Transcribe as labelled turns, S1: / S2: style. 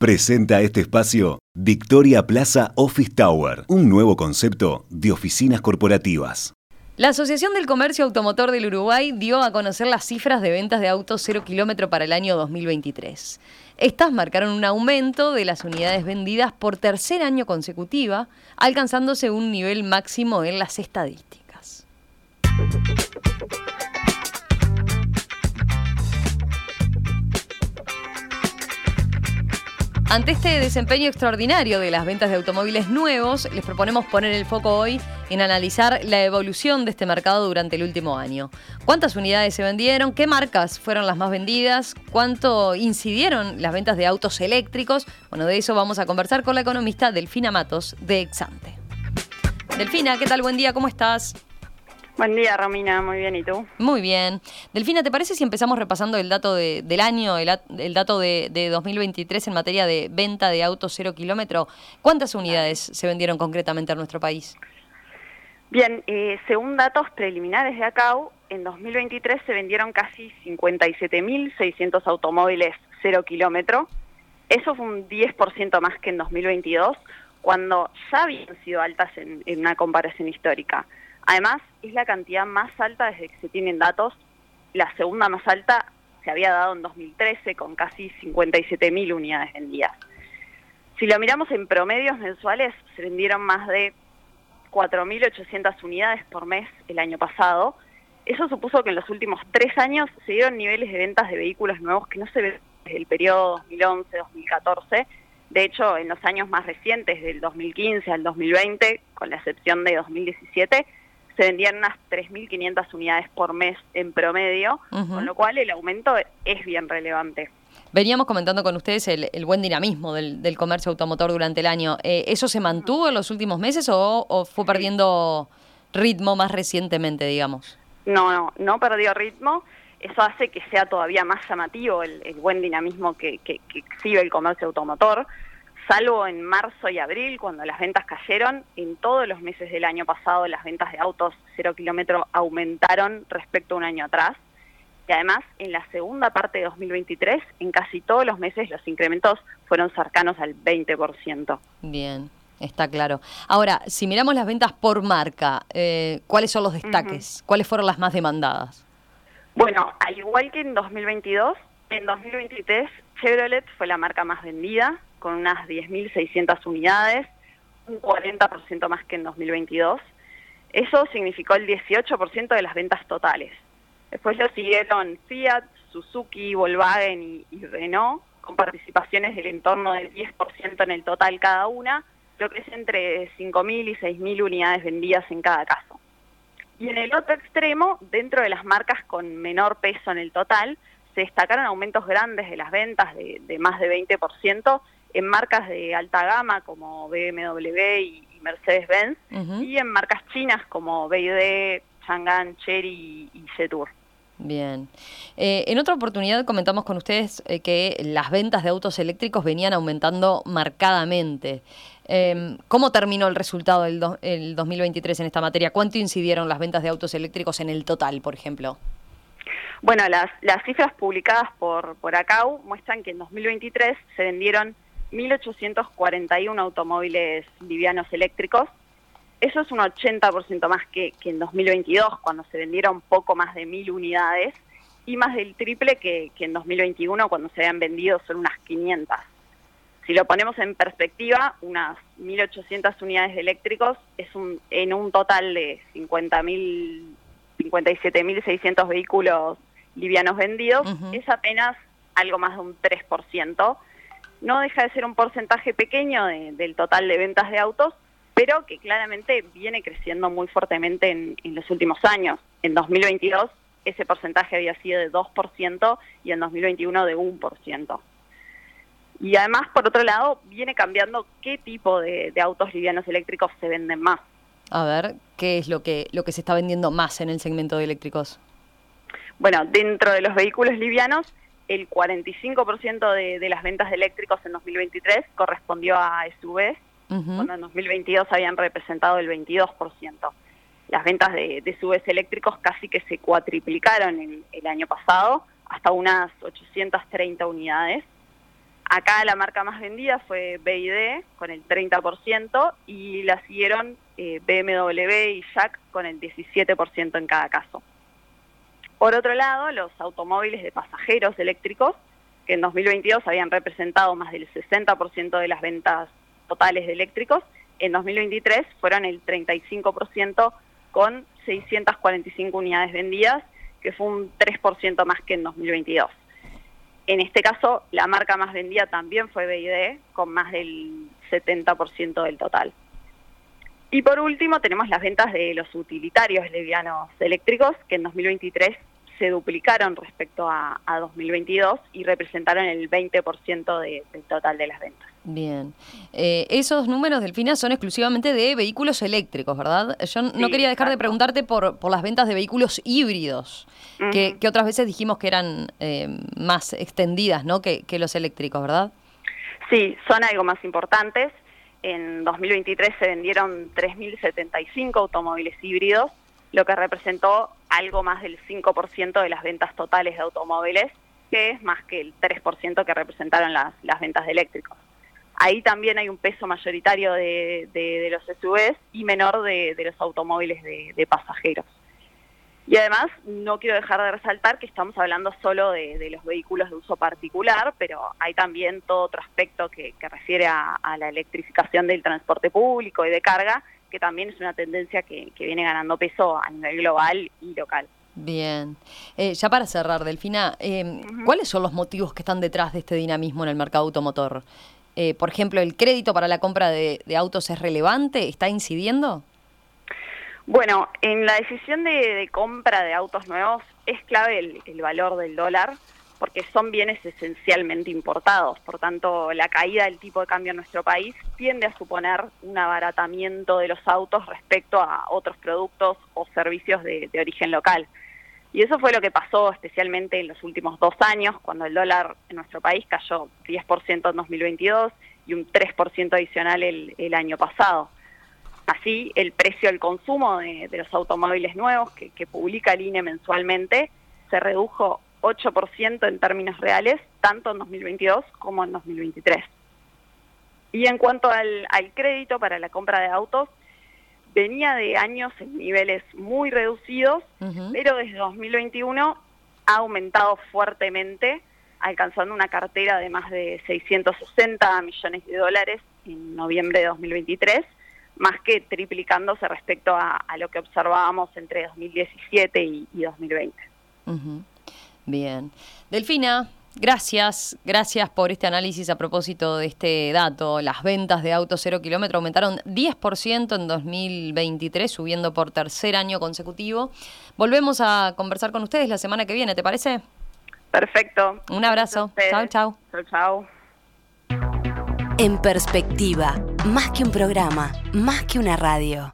S1: Presenta este espacio Victoria Plaza Office Tower, un nuevo concepto de oficinas corporativas.
S2: La Asociación del Comercio Automotor del Uruguay dio a conocer las cifras de ventas de autos cero kilómetro para el año 2023. Estas marcaron un aumento de las unidades vendidas por tercer año consecutiva, alcanzándose un nivel máximo en las estadísticas. Ante este desempeño extraordinario de las ventas de automóviles nuevos, les proponemos poner el foco hoy en analizar la evolución de este mercado durante el último año. ¿Cuántas unidades se vendieron? ¿Qué marcas fueron las más vendidas? ¿Cuánto incidieron las ventas de autos eléctricos? Bueno, de eso vamos a conversar con la economista Delfina Matos de Exante. Delfina, ¿qué tal? Buen día, ¿cómo estás?
S3: Buen día, Romina. Muy bien, ¿y tú?
S2: Muy bien. Delfina, ¿te parece si empezamos repasando el dato del año, el, dato de, 2023 en materia de venta de autos cero kilómetro? ¿Cuántas unidades se vendieron concretamente en nuestro país?
S3: Bien, eh, según datos preliminares de ACAU, en 2023 se vendieron casi 57.600 automóviles cero kilómetro. Eso fue un 10% más que en 2022, cuando ya habían sido altas en una comparación histórica. Además, es la cantidad más alta desde que se tienen datos. La segunda más alta se había dado en 2013 con casi 57.000 unidades vendidas. Si lo miramos en promedios mensuales, se vendieron más de 4.800 unidades por mes el año pasado. Eso supuso que en los últimos tres años se dieron niveles de ventas de vehículos nuevos que no se ven desde el periodo 2011-2014. De hecho, en los años más recientes, del 2015 al 2020, con la excepción de 2017, se vendían unas 3.500 unidades por mes en promedio, con lo cual el aumento es bien relevante.
S2: Veníamos comentando con ustedes el, buen dinamismo del, comercio automotor durante el año. Eh, ¿Eso se mantuvo en los últimos meses o, fue perdiendo ritmo más recientemente, digamos?
S3: No, no, no perdió ritmo. Eso hace que sea todavía más llamativo el, buen dinamismo que, que exhibe el comercio automotor salvo en marzo y abril, cuando las ventas cayeron, en todos los meses del año pasado las ventas de autos cero kilómetro aumentaron respecto a un año atrás. Y además, en la segunda parte de 2023, en casi todos los meses los incrementos fueron cercanos al 20%.
S2: Bien. Está claro. Ahora, si miramos las ventas por marca, eh, ¿cuáles son los destaques? ¿Cuáles fueron las más demandadas?
S3: Bueno, al igual que en 2022, en 2023 Chevrolet fue la marca más vendida, con unas 10.600 unidades, un 40% más que en 2022. Eso significó el 18% de las ventas totales. Después lo siguieron Fiat, Suzuki, Volkswagen y, Renault, con participaciones del entorno del 10% en el total cada una, lo que es entre 5.000 y 6.000 unidades vendidas en cada caso. Y en el otro extremo, dentro de las marcas con menor peso en el total, se destacaron aumentos grandes de las ventas de, de más de 20% en marcas de alta gama como BMW y, Mercedes-Benz y en marcas chinas como BYD, Chang'an, Chery y Jetour.
S2: Bien. Eh, en otra oportunidad comentamos con ustedes eh, que las ventas de autos eléctricos venían aumentando marcadamente. Em, ¿Cómo terminó el resultado del 2023 en esta materia? ¿Cuánto incidieron las ventas de autos eléctricos en el total, por ejemplo?
S3: Bueno, las, las cifras publicadas por, por ACAU muestran que en 2023 se vendieron 1.841 automóviles livianos eléctricos. Eso es un 80% más que, en 2022, cuando se vendieron poco más de 1.000 unidades, y más del triple que, en 2021, cuando se habían vendido solo unas 500. Si lo ponemos en perspectiva, unas 1.800 unidades de eléctricos es un, en un total de 50.000, 57.600 vehículos livianos vendidos, es apenas algo más de un 3%, no deja de ser un porcentaje pequeño del total de ventas de autos, pero que claramente viene creciendo muy fuertemente en, los últimos años. En 2022 ese porcentaje había sido de 2% y en 2021 de 1%. Y además, por otro lado, viene cambiando qué tipo de, de, autos livianos eléctricos se venden más.
S2: A ver, ¿qué es lo que, lo que se está vendiendo más en el segmento de eléctricos?
S3: Bueno, dentro de los vehículos livianos el 45% de, de, las ventas de eléctricos en 2023 correspondió a SUVs, cuando en 2022 habían representado el 22%. Las ventas de, de SUVs eléctricos casi que se cuatriplicaron el, el año pasado, hasta unas 830 unidades. Acá la marca más vendida fue BID con el 30% y la siguieron eh, BMW y Jack con el 17% en cada caso. Por otro lado, los automóviles de pasajeros eléctricos, que en 2022 habían representado más del 60% de las ventas totales de eléctricos, en 2023 fueron el 35% con 645 unidades vendidas, que fue un 3% más que en 2022. En este caso, la marca más vendida también fue BID, con más del 70% del total. Y por último, tenemos las ventas de los utilitarios livianos eléctricos, que en 2023 se duplicaron respecto a, 2022 y representaron el 20% del total de las ventas.
S2: Bien. Eh, esos números, Delfina, son exclusivamente de vehículos eléctricos, ¿verdad? Yo no quería dejar de preguntarte por, por las ventas de vehículos híbridos, que, otras veces dijimos que eran eh, más extendidas ¿no? que, que los eléctricos, ¿verdad?
S3: Sí, son algo más importantes. En 2023 se vendieron 3.075 automóviles híbridos, lo que representó algo más del 5% de las ventas totales de automóviles, que es más que el 3% que representaron las, ventas de eléctricos. Ahí también hay un peso mayoritario de, los SUVs y menor de, los automóviles de, pasajeros. Y además, no quiero dejar de resaltar que estamos hablando solo de, los vehículos de uso particular, pero hay también todo otro aspecto que, refiere a, la electrificación del transporte público y de carga, que también es una tendencia que, viene ganando peso a nivel global y local.
S2: Bien. Eh, ya para cerrar, Delfina, eh, ¿cuáles son los motivos que están detrás de este dinamismo en el mercado automotor? Eh, por ejemplo, el crédito para la compra de, autos es relevante? ¿Está incidiendo?
S3: Bueno, en la decisión de, compra de autos nuevos es clave el, valor del dólar porque son bienes esencialmente importados. Por tanto, la caída del tipo de cambio en nuestro país tiende a suponer un abaratamiento de los autos respecto a otros productos o servicios de origen local. Y eso fue lo que pasó especialmente en los últimos dos años, cuando el dólar en nuestro país cayó 10% en 2022 y un 3% adicional el, año pasado. Así, el precio del consumo de, los automóviles nuevos que, publica el INE mensualmente se redujo 8% en términos reales, tanto en 2022 como en 2023. Y en cuanto al crédito para la compra de autos, venía de años en niveles muy reducidos, pero desde 2021 ha aumentado fuertemente, alcanzando una cartera de más de 660 millones de dólares en noviembre de 2023, más que triplicándose respecto a, lo que observábamos entre 2017 y, 2020.
S2: Bien. Delfina, Gracias, gracias por este análisis a propósito de este dato. Las ventas de autos cero kilómetro aumentaron 10% en 2023, subiendo por tercer año consecutivo. Volvemos a conversar con ustedes la semana que viene, ¿te parece?
S3: Perfecto.
S2: Un abrazo. Chao, chao.
S3: Chao, chao.
S4: En perspectiva, más que un programa, más que una radio.